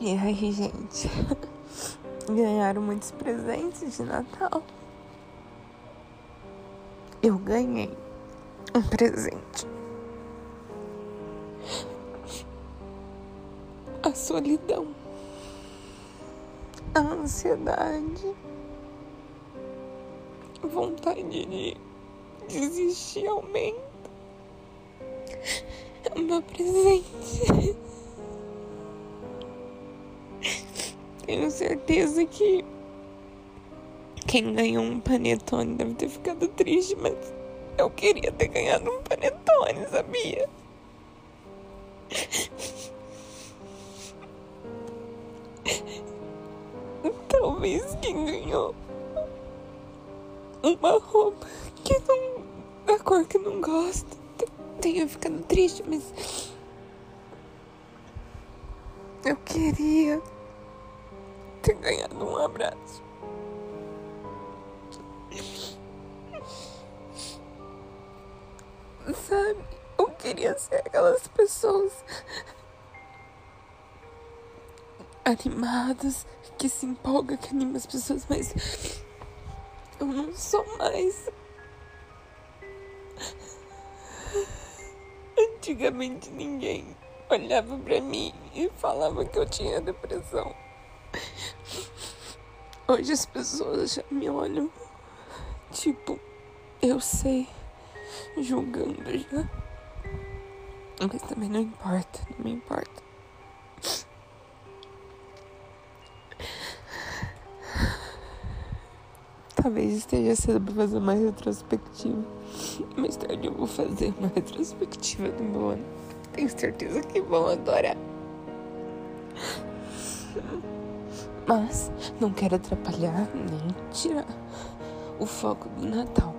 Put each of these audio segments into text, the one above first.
E aí, gente, ganharam muitos presentes de Natal. Eu ganhei um presente. A solidão, a ansiedade, a vontade de desistir aumenta. É o meu presente. Tenho certeza que quem ganhou um panetone deve ter ficado triste, mas eu queria ter ganhado um panetone, sabia? Talvez quem ganhou uma roupa que não. da cor que não gosta tenha ficado triste, mas. Eu queria ter ganhado um abraço. Sabe? Eu queria ser aquelas pessoas animadas, que se empolga, que anima as pessoas, mas eu não sou mais. Antigamente ninguém olhava para mim e falava que eu tinha depressão. Hoje as pessoas já me olham, tipo, eu sei, julgando já. Mas também não importa, não me importa. Talvez esteja cedo pra fazer uma retrospectiva. Mais tarde eu vou fazer uma retrospectiva do meu ano. Tenho certeza que vão adorar. Mas não quero atrapalhar nem tirar o foco do Natal.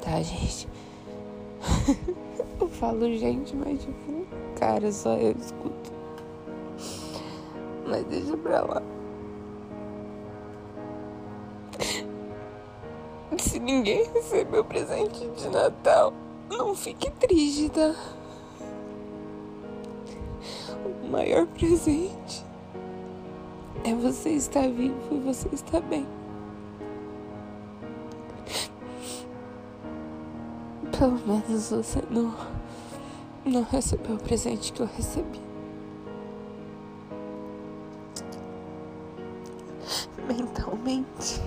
Tá, gente? eu falo gente, mas tipo, cara, só eu escuto. Mas deixa pra lá. Se ninguém recebeu presente de Natal, não fique triste, tá? O maior presente é você estar vivo e você estar bem. Pelo menos você não, não recebeu o presente que eu recebi. Mentalmente,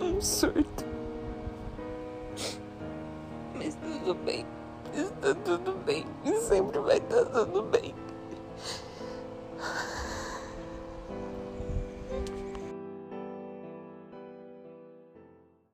um surto. Mas tudo bem, está tudo bem, e sempre vai estar tudo bem.